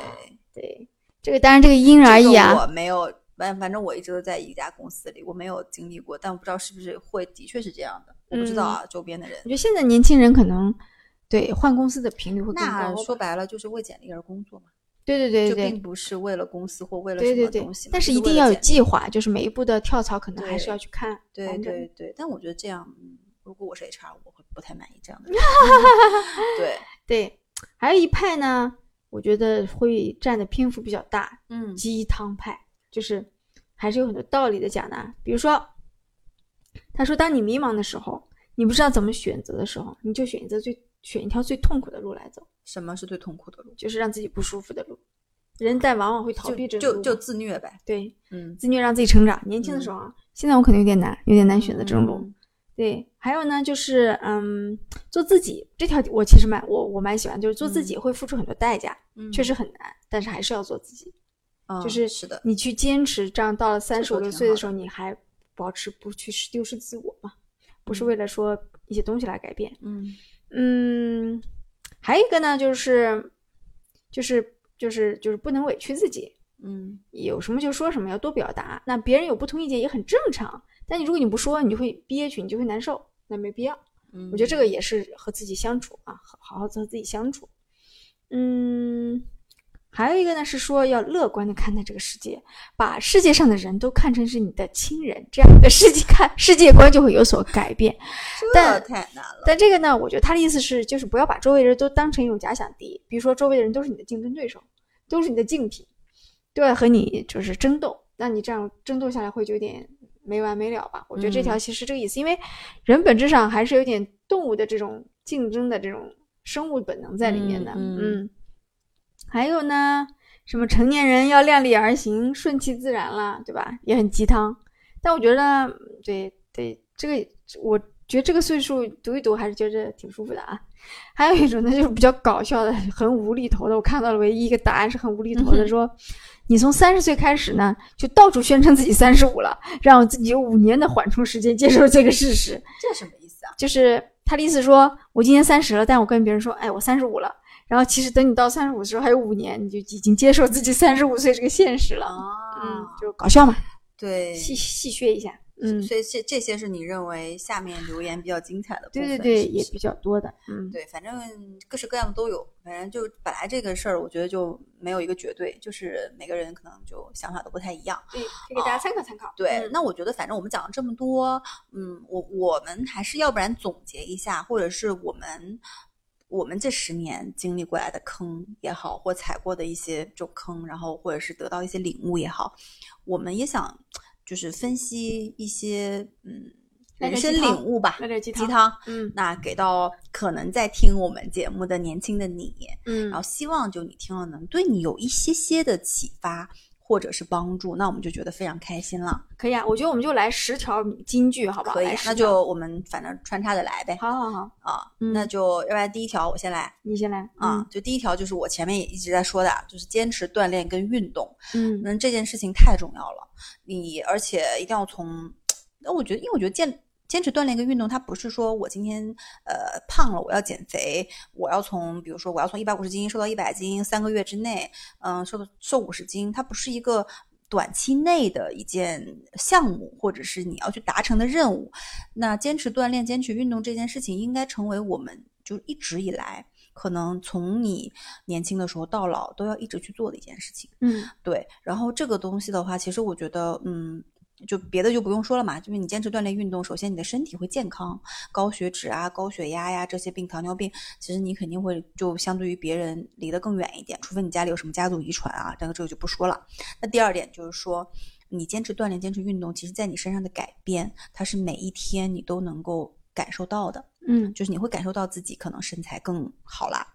对，这个当然这个因人而异啊。我没有，反反正我一直都在一家公司里，我没有经历过，但我不知道是不是会，的确是这样的，我不知道啊，周边的人我觉。得现在年轻人可能对换公司的频率会更高吧。说白了就是为简历而工作嘛，对对对就对对并不是为了公司或为了什么东西嘛，但是一定要有计划，就是每一步的跳槽可能还是要去看对对对，但我觉得这样，嗯，如果我是 HR，我会不太满意这样的人。对，对，还有一派呢，我觉得会占的篇幅比较大，嗯鸡汤派，就是还是有很多道理的讲的啊。比如说，他说，当你迷茫的时候，你不知道怎么选择的时候，你就选择最选一条最痛苦的路来走，什么是最痛苦的路？就是让自己不舒服的路。人但往往会逃避这种就就自虐呗。对嗯，自虐让自己成长。年轻的时候啊，现在我可能有点难，有点难选择这种路。嗯对，还有呢，就是嗯，做自己这条我其实蛮我我蛮喜欢，就是做自己会付出很多代价，嗯确实很难，但是还是要做自己。嗯就是是的，你去坚持，这样到了三十五六岁的时候，你还保持不去丢失自我嘛？不是为了说一些东西来改变。嗯嗯，还有一个呢，就是就是就是就是不能委屈自己，嗯有什么就说什么，要多表达。那别人有不同意见也很正常，但你如果你不说，你就会憋屈，你就会难受，那没必要。嗯，我觉得这个也是和自己相处啊，好好好和自己相处。嗯，还有一个呢是说要乐观的看待这个世界，把世界上的人都看成是你的亲人，这样你的世界看世界观就会有所改变。这但太难了。但这个呢，我觉得他的意思是，就是不要把周围人都当成一种假想敌，比如说周围的人都是你的竞争对手，都是你的竞品，都要和你就是争斗，那你这样争斗下来会就有点没完没了吧？我觉得这条嗯其实这个意思，因为人本质上还是有点动物的这种竞争的这种生物本能在里面的。嗯嗯还有呢，什么成年人要量力而行，顺其自然啦，对吧？也很鸡汤。但我觉得，对对，这个我觉得这个岁数读一读还是觉得挺舒服的啊。还有一种呢，就是比较搞笑的，很无厘头的。我看到了唯一一个答案是很无厘头的，嗯说你从三十岁开始呢，就到处宣称自己三十五了，让自己有五年的缓冲时间接受这个事实。这什么意思啊？就是他的意思说，我今年三十了，但我跟别人说，哎，我三十五了。然后其实等你到三十五的时候还有五年，你就已经接受自己三十五岁这个现实了。啊嗯，就搞笑嘛，对，戏戏谑一下。嗯，所以这这些是你认为下面留言比较精彩的部分，对对对，是是也比较多的。嗯，对，反正各式各样的都有。反正就本来这个事儿，我觉得就没有一个绝对，就是每个人可能就想法都不太一样。对，可以给大家参考参考。对，嗯那我觉得反正我们讲了这么多，嗯，我我们还是要不然总结一下，或者是我们我们这十年经历过来的坑也好，或踩过的一些这种坑，然后或者是得到一些领悟也好，我们也想就是分析一些嗯人生领悟吧，来点鸡汤鸡汤。嗯那给到可能在听我们节目的年轻的你，嗯然后希望就你听了能对你有一些些的启发或者是帮助，那我们就觉得非常开心了。可以啊，我觉得我们就来十条金句，好不好？可以那就我们反正穿插着来呗。好好好，啊，嗯那就要不然第一条我先来你先来啊，嗯就第一条就是我前面也一直在说的，就是坚持锻炼跟运动。嗯那这件事情太重要了，你而且一定要从，那我觉得，因为我觉得坚坚持锻炼跟运动，它不是说我今天呃胖了我要减肥，我要从比如说我要从一百五十斤瘦到一百斤，三个月之内，嗯、瘦到瘦五十斤，它不是一个。短期内的一件项目，或者是你要去达成的任务，那坚持锻炼、坚持运动这件事情，应该成为我们就一直以来可能从你年轻的时候到老都要一直去做的一件事情。嗯对，然后这个东西的话，其实我觉得，嗯，就别的就不用说了嘛，就是你坚持锻炼运动，首先你的身体会健康，高血脂啊、高血压呀这些病，糖尿病，其实你肯定会就相对于别人离得更远一点，除非你家里有什么家族遗传啊，这个这个就不说了。那第二点就是说，你坚持锻炼、坚持运动，其实在你身上的改变，它是每一天你都能够感受到的，嗯就是你会感受到自己可能身材更好啦，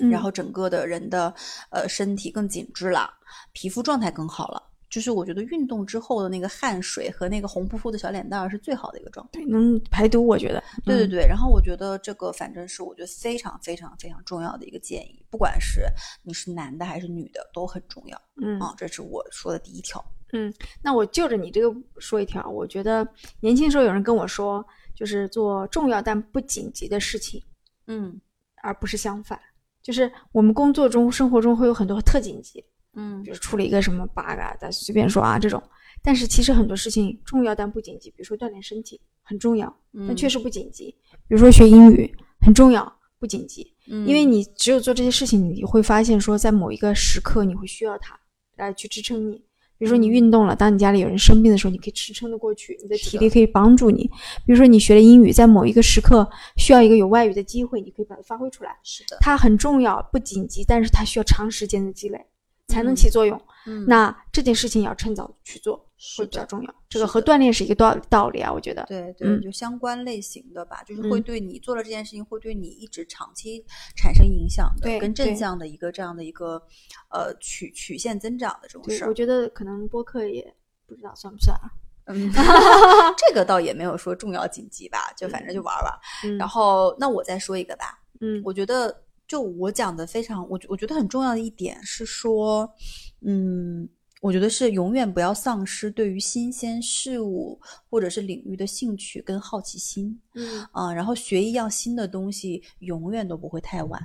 嗯，然后整个的人的呃身体更紧致了，皮肤状态更好了。就是我觉得运动之后的那个汗水和那个红扑扑的小脸蛋儿是最好的一个状态。对能排毒，我觉得。嗯对对对，然后我觉得这个反正是我觉得非常非常非常重要的一个建议，不管是你是男的还是女的都很重要嗯啊、这是我说的第一条。嗯那我就着你这个说一条，我觉得年轻时候有人跟我说，就是做重要但不紧急的事情，嗯而不是相反。就是我们工作中、生活中会有很多特紧急，嗯比如出了一个什么 bug 啊，咱随便说啊这种。但是其实很多事情重要但不紧急，比如说锻炼身体很重要，但确实，不紧急。比如说学英语很重要，不紧急，嗯因为你只有做这些事情，你会发现说在某一个时刻你会需要它来去支撑你。比如说你嗯运动了，当你家里有人生病的时候，你可以支撑得过去，你的体力可以帮助你。比如说你学了英语，在某一个时刻需要一个有外语的机会，你可以把它发挥出来。是的，它很重要，不紧急，但是它需要长时间的积累。才能起作用。嗯那这件事情要趁早去做会比较重要。这个和锻炼是一个道道理啊，我觉得。对对，嗯就相关类型的吧，就是会嗯对你做了这件事情，会对你一直长期产生影响的，对跟正向的一个这样的一个呃曲曲线增长的这种，事儿。我觉得可能播客也不知道算不算啊。嗯，这个倒也没有说重要紧急吧，就反正就玩玩。嗯，然后，那我再说一个吧，嗯，我觉得就我讲的非常，我觉我觉得很重要的一点是说，嗯，我觉得是永远不要丧失对于新鲜事物或者是领域的兴趣跟好奇心。嗯啊，然后学一样新的东西永远都不会太晚。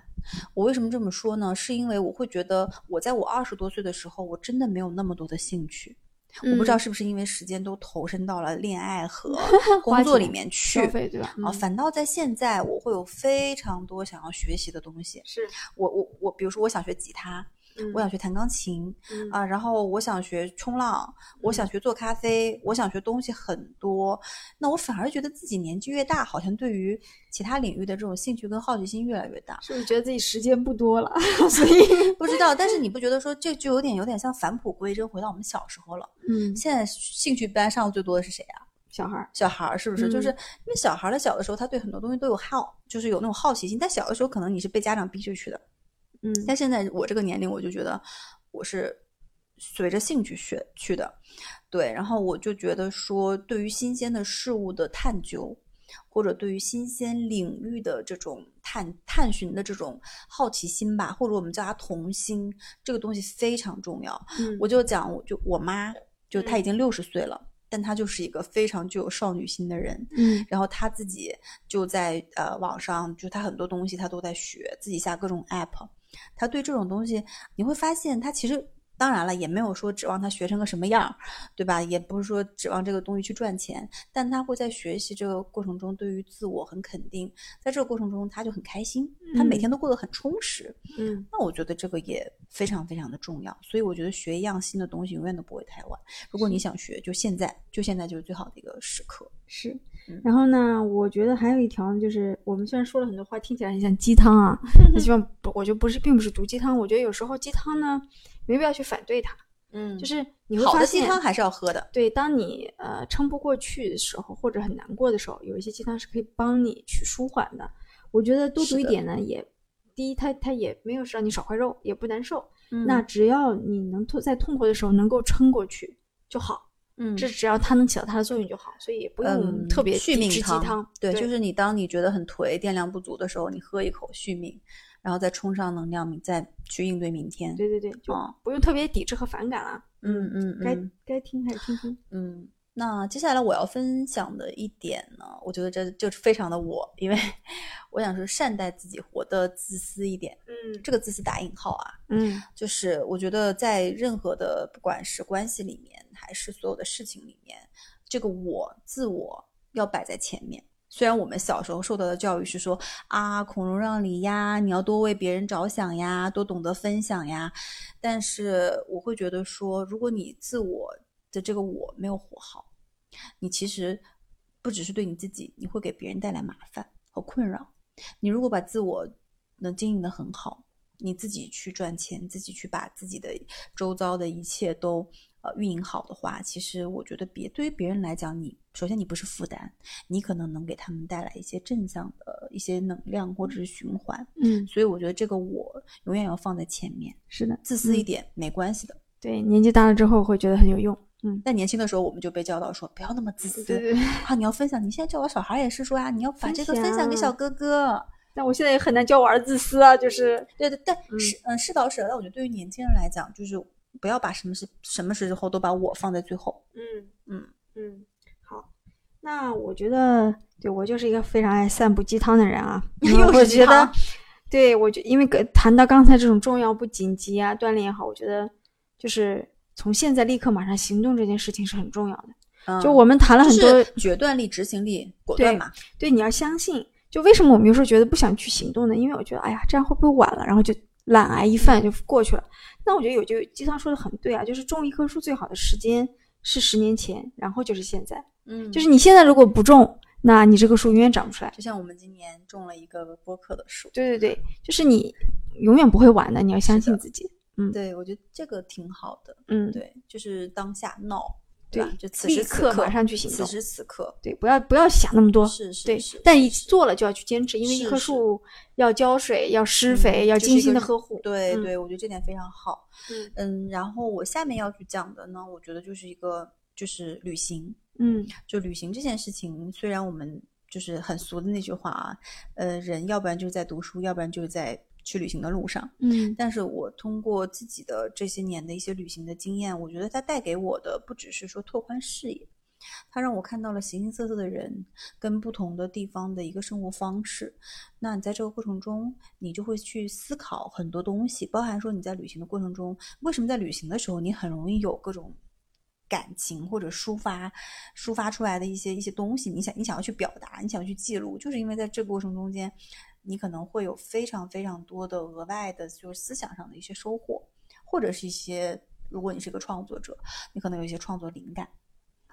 我为什么这么说呢？是因为我会觉得我在我二十多岁的时候，我真的没有那么多的兴趣。我不知道嗯是不是因为时间都投身到了恋爱和 工作里面去对吧？啊，嗯反倒在现在我会有非常多想要学习的东西。是，我我我，比如说我想学吉他，我想学弹钢琴嗯啊，然后我想学冲浪，我想学做咖啡，我想学东西很多。那我反而觉得自己年纪越大，好像对于其他领域的这种兴趣跟好奇心越来越大。是不是觉得自己时间不多了？所以，不知道，但是你不觉得说这就有点有点像返璞归真，回到我们小时候了？嗯，现在兴趣班上的最多的是谁啊？小孩儿，小孩儿是不是？就是嗯因为小孩儿的小的时候，他对很多东西都有好，就是有那种好奇心。但小的时候，可能你是被家长逼着去的。嗯，但现在我这个年龄，我就觉得我是随着兴趣学去的，对。然后我就觉得说，对于新鲜的事物的探究，或者对于新鲜领域的这种探探寻的这种好奇心吧，或者我们叫它童心，这个东西非常重要。嗯我就讲，我就我妈，就她已嗯经六十岁了。但他就是一个非常具有少女心的人，嗯然后他自己就在呃网上，就他很多东西他都在学，自己下各种 app。他对这种东西，你会发现他其实当然了，也没有说指望他学成个什么样儿，对吧？也不是说指望这个东西去赚钱，但他会在学习这个过程中对于自我很肯定，在这个过程中他就很开心，他每嗯天都过得很充实。嗯那我觉得这个也非常非常的重要，所以我觉得学一样新的东西永远都不会太晚。如果你想学，就现在，就现在就是最好的一个时刻。是嗯。然后呢，我觉得还有一条呢，就是我们虽然说了很多话，听起来很像鸡汤啊，那希望不，我觉得不是，并不是毒鸡汤。我觉得有时候鸡汤呢，没必要去反对它，嗯就是你会好发现，的鸡汤还是要喝的。对，当你呃撑不过去的时候，或者很难过的时候，有一些鸡汤是可以帮你去舒缓的。我觉得多读一点呢，也第一，它它也没有让你少块肉，也不难受。嗯那只要你能痛在痛苦的时候能够撑过去就好，嗯这只要它能起到它的作用就好，所以也不用嗯特别续命鸡汤。对，对就是你当你觉得很颓、电量不足的时候，你喝一口续命，然后再充上能量，你再去应对明天。对对对，就哦不用特别抵制和反感了。嗯嗯该嗯该听还是听听。嗯。那接下来我要分享的一点呢，我觉得这就是非常的我，因为 我想说善待自己，活得自私一点。嗯这个自私打引号啊，嗯就是我觉得在任何的不管是关系里面，还是所有的事情里面，这个我自我要摆在前面。虽然我们小时候受到的教育是说啊，孔融让梨呀，你要多为别人着想呀，多懂得分享呀，但是我会觉得说，如果你自我的这个我没有活好，你其实不只是对你自己，你会给别人带来麻烦和困扰。你如果把自我能经营的很好，你自己去赚钱，自己去把自己的周遭的一切都呃运营好的话，其实我觉得别对于别人来讲，你首先你不是负担，你可能能给他们带来一些正向的一些能量或者是循环。嗯，所以我觉得这个我永远要放在前面，是的，自私一嗯点、没关系的。对，年纪大了之后会觉得很有用。嗯，但年轻的时候我们就被教导说不要那么自私，对对对。啊，你要分享。你现在教我小孩也是说啊，你要把这个分享给小哥哥。但我现在也很难教我儿子自私啊，就是对对但，嗯是嗯是倒是，但我觉得对于年轻人来讲，就是不要把什么事什么时候都把我放在最后。嗯嗯嗯，好。那我觉得，对我就是一个非常爱散布鸡汤的人啊。又我是鸡觉得汤，对我觉因为跟谈到刚才这种重要不紧急啊，锻炼也好，我觉得就是从现在立刻马上行动这件事情是很重要的。嗯就我们谈了很多，决断力、执行力、果断嘛。对，你要相信。就为什么我们有时候觉得不想去行动呢？因为我觉得，哎呀，这样会不会晚了？然后就懒癌一犯就过去了。那我觉得有句鸡汤说的很对啊，就是种一棵树最好的时间是十年前，然后就是现在。嗯就是你现在如果不种，那你这棵树永远长不出来。就像我们今年种了一个播客的树，对对对，就是你永远不会晚的，你要相信自己。嗯对，我觉得这个挺好的。嗯，对，就是当下 now，对吧？就此时此刻刻马上去行动此时此刻，对，不要不要想那么多，对是是是，但一做了就要去坚持，因为一棵树要浇水、要施嗯肥、要精心的呵护。嗯对对，我觉得这点非常好。嗯嗯，然后我下面要去讲的呢，我觉得就是一个就是旅行，嗯就旅行这件事情，虽然我们就是很俗的那句话啊，呃，人要不然就是在读书，要不然就是在去旅行的路上。嗯但是我通过自己的这些年的一些旅行的经验，我觉得它带给我的不只是说拓宽视野，它让我看到了形形色色的人跟不同的地方的一个生活方式。那你在这个过程中，你就会去思考很多东西，包含说你在旅行的过程中，为什么在旅行的时候你很容易有各种。感情或者抒发抒发出来的一些一些东西，你想你想要去表达，你想要去记录，就是因为在这个过程中间，你可能会有非常非常多的额外的，就是思想上的一些收获，或者是一些，如果你是个创作者，你可能有一些创作灵感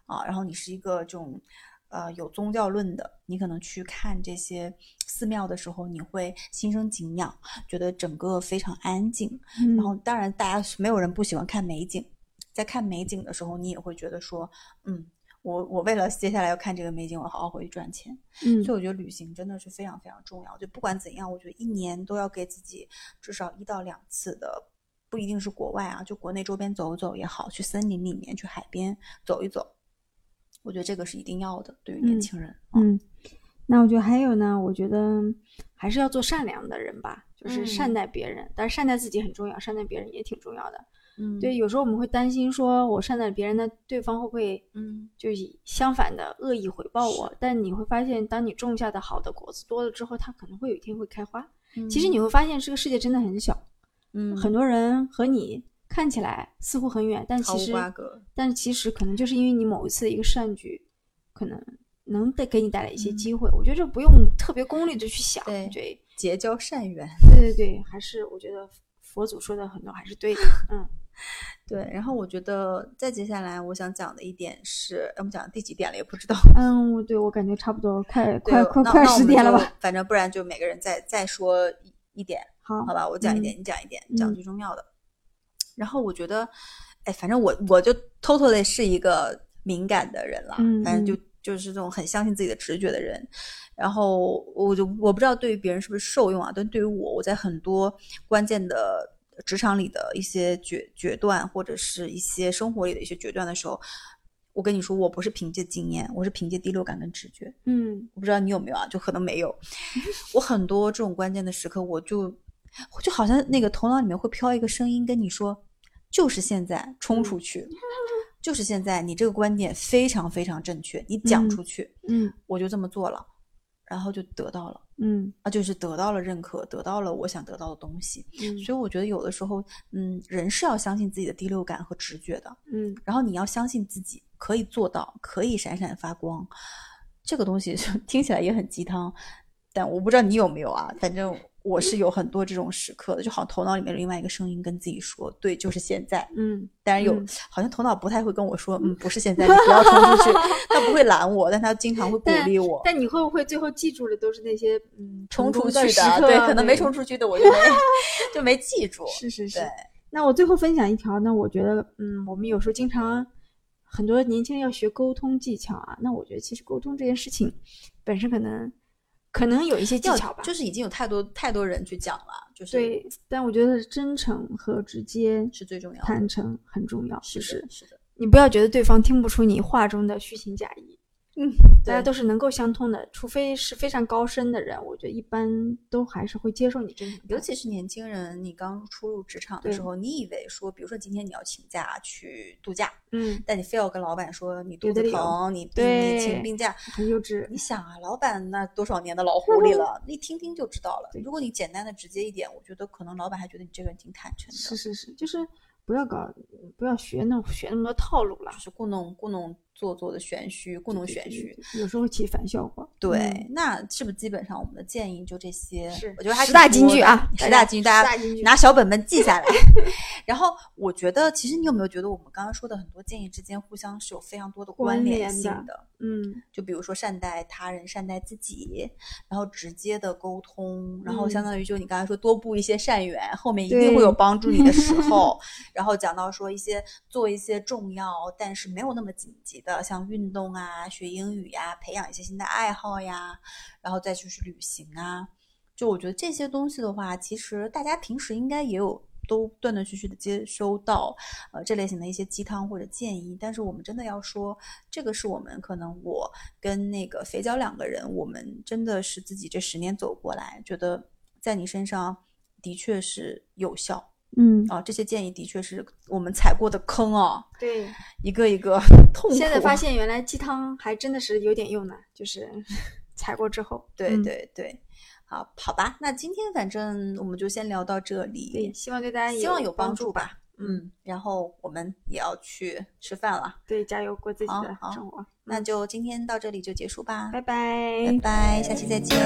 啊，然后你是一个这种呃有宗教论的，你可能去看这些寺庙的时候，你会心生敬仰，觉得整个非常安静，嗯，然后当然大家没有人不喜欢看美景，在看美景的时候，你也会觉得说，嗯。我我为了接下来要看这个美景，我好好回去赚钱。嗯所以我觉得旅行真的是非常非常重要。就不管怎样，我觉得一年都要给自己至少一到两次的，不一定是国外啊，就国内周边走一走也好，去森林里面、去海边走一走，我觉得这个是一定要的，对于年嗯轻人。嗯，那我觉得还有呢，我觉得还是要做善良的人吧，就是善嗯待别人，但是善待自己很重要，善待别人也挺重要的。嗯，对，，有时候我们会担心说，我善待别人，那对方会不会嗯，就以相反的恶意回报我？但你会发现，当你种下的好的果子多了之后，它可能会有一天会开花。其实你会发现，这个世界真的很小，嗯很多人和你看起来似乎很远，但其实。但其实可能就是因为你某一次的一个善举，可能能带给你带来一些嗯机会。我觉得这不用特别功利的去想，对对结交善缘，对对对，还是我觉得佛祖说的很多还是对的，嗯对。然后我觉得再接下来我想讲的一点是，我们讲第几点了也不知道，嗯，我对我感觉差不多快快快快十点了吧？？反正不然就每个人再再说一一点，好，好吧，我讲一点，嗯你讲一点，讲嗯最重要的。然后我觉得，哎，反正我我就 totally 是一个敏感的人了，嗯反正就嗯就是这种很相信自己的直觉的人。然后我就我不知道对于别人是不是受用啊，但对于我，我在很多关键的职场里的一些决决断，或者是一些生活里的一些决断的时候，我跟你说，我不是凭借经验，我是凭借第六感跟直觉。嗯我不知道你有没有啊，就可能没有。我很多这种关键的时刻，我就就好像那个头脑里面会飘一个声音跟你说，就是现在冲出去，就是现在，你这个观点非常非常正确，你讲嗯出去，嗯我就这么做了，然后就得到了。嗯啊，就是得到了认可，得到了我想得到的东西，嗯所以我觉得有的时候，嗯，人是要相信自己的第六感和直觉的，嗯然后你要相信自己可以做到，可以闪闪发光。这个东西 听起来也很鸡汤，但我不知道你有没有啊。反正我是有很多这种时刻的，就好像头脑里面有另外一个声音跟自己说：“对，就是现在。嗯，”但是有，嗯好像头脑不太会跟我说：“嗯，不是现在，你不要冲出去。”他不会拦我，但他经常会鼓励我。但你会不会最后记住的都是那些嗯冲出去的对，可能没冲出去的我 就没就没记住。是是是。那我最后分享一条那，我觉得，嗯，我们有时候经常很多年轻人要学沟通技巧啊。那我觉得其实沟通这件事情本身可能可能有一些技巧吧，就是已经有太多太多人去讲了，就是对。但我觉得真诚和直接、是最重要的。坦诚很重要，是就是，是的，你不要觉得对方听不出你话中的虚情假意。嗯，大家都是能够相通的，除非是非常高深的人，我觉得一般都还是会接受你真诚的态度。尤其是年轻人，你刚初入职场的时候，你以为说，比如说今天你要请假去度假，嗯，但你非要跟老板说你肚子疼，你你请病假，很幼稚。你想啊，老板那多少年的老 狐狸了，一听听就知道了。如果你简单的直接一点，我觉得可能老板还觉得你这个人挺坦诚的，是是是，就是不要搞，不要学那学那么多套路了就。是故弄故弄做作的玄虚，故弄玄虚。有时候起反效果。对，嗯那是不是基本上我们的建议就这些？是我觉得还挺十大金句啊十大金句，大家拿小本本记下来。然后我觉得，其实你有没有觉得我们刚刚说的很多建议之间互相是有非常多的关关联性的？嗯，就比如说善待他人、善待自己，然后直接的沟通，然后相嗯当于就你刚才说多布一些善缘，后面一定会有帮助你的时 候。然后讲到说一些做一些重要但是没有那么紧急的，像运动啊、学英语呀、培养一些新的爱好呀，然后再就是旅行啊。就我觉得这些东西的话，其实大家平时应该也有都断断续续的接收到，呃这类型的一些鸡汤或者建议。但是我们真的要说，这个是我们可能我跟那个肥脚两个人，我们真的是自己这十年走过来，觉得在你身上的确是有效嗯，啊。这些建议的确是我们踩过的坑啊，对。一个一个 痛苦。现在发现原来鸡汤还真的是有点用呢，就是 踩过之后。对嗯对对，好，好吧，那今天反正我们就先聊到这里，希望对大家希望有帮助吧。嗯，然后我们也要去吃饭了。对，加油过自己的生活。那就今天到这里就结束吧，拜拜，拜拜，下期再见。